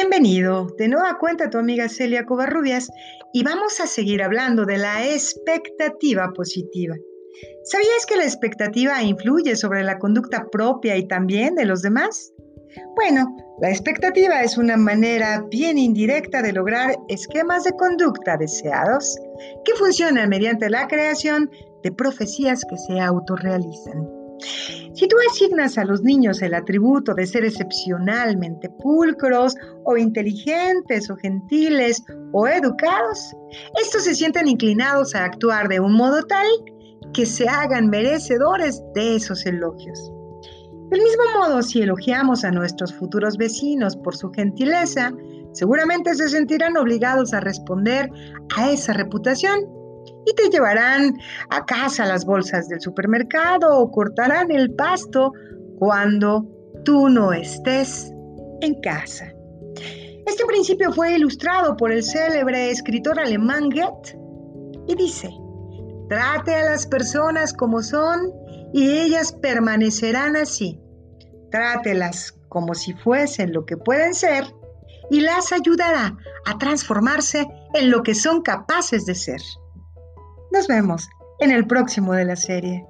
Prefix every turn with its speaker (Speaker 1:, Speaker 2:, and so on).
Speaker 1: Bienvenido de nueva cuenta tu amiga Celia Covarrubias y vamos a seguir hablando de la expectativa positiva. ¿Sabías que la expectativa influye sobre la conducta propia y también de los demás? Bueno, la expectativa es una manera bien indirecta de lograr esquemas de conducta deseados que funcionan mediante la creación de profecías que se autorrealizan. Si tú asignas a los niños el atributo de ser excepcionalmente pulcros o inteligentes o gentiles o educados, estos se sienten inclinados a actuar de un modo tal que se hagan merecedores de esos elogios. Del mismo modo, si elogiamos a nuestros futuros vecinos por su gentileza, seguramente se sentirán obligados a responder a esa reputación y te llevarán a casa las bolsas del supermercado o cortarán el pasto cuando tú no estés en casa. Este principio fue ilustrado por el célebre escritor alemán Goethe y dice, trate a las personas como son y ellas permanecerán así. Trátelas como si fuesen lo que pueden ser y las ayudará a transformarse en lo que son capaces de ser. Nos vemos en el próximo de la serie.